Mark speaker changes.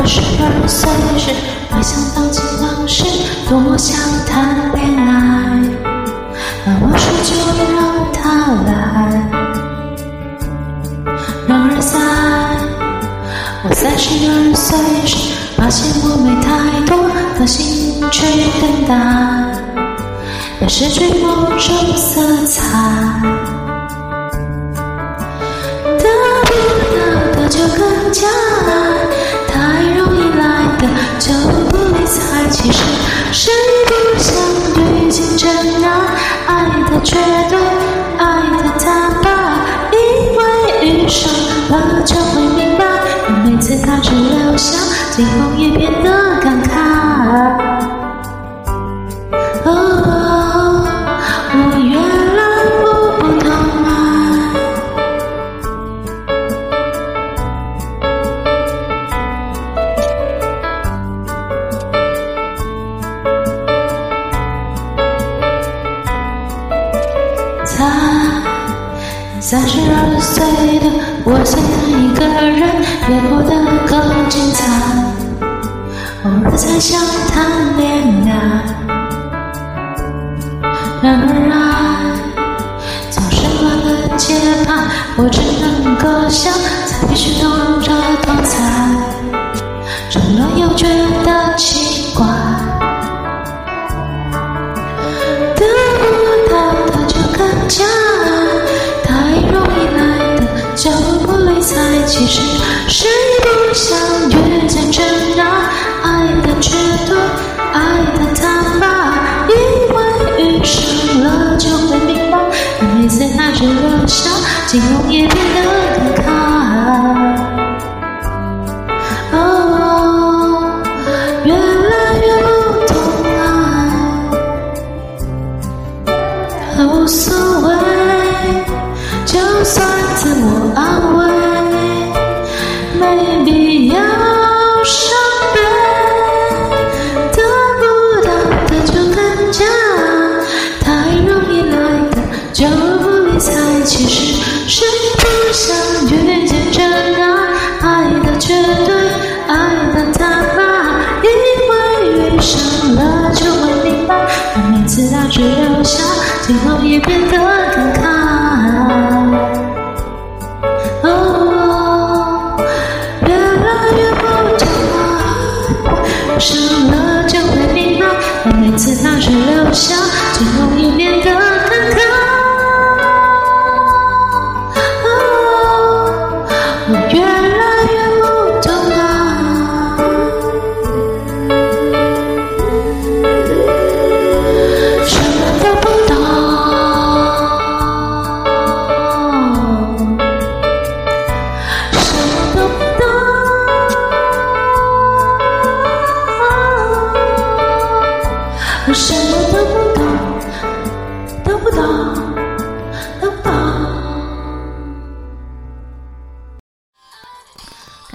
Speaker 1: 二十二岁时，回想当起往事，多么想谈恋爱。那我说就让他来。然而在我三十二岁时，发现我没太多的兴趣等待，也失去某种色彩。遇见真爱？得绝对，爱得坦白，因为遇上了就会明白。每次他只留下，最后也变得感慨。三十二岁的我，虽然一个人也过得够精彩，偶尔才想谈恋爱。然而爱总是乱了节拍，我只能够想，才必须投入这段其实谁不想遇见真爱？爱的绝对，爱的坦白，以为遇上了就会明白。每次还是留下，今后也变得更开。哦，越来越不懂爱，无没必要伤悲，得不到的就更加。太容易来的就不理睬。其实谁不想遇见真爱，爱得绝对，爱得坦白。以为遇上了就会明白，可每次他只留下最后一片。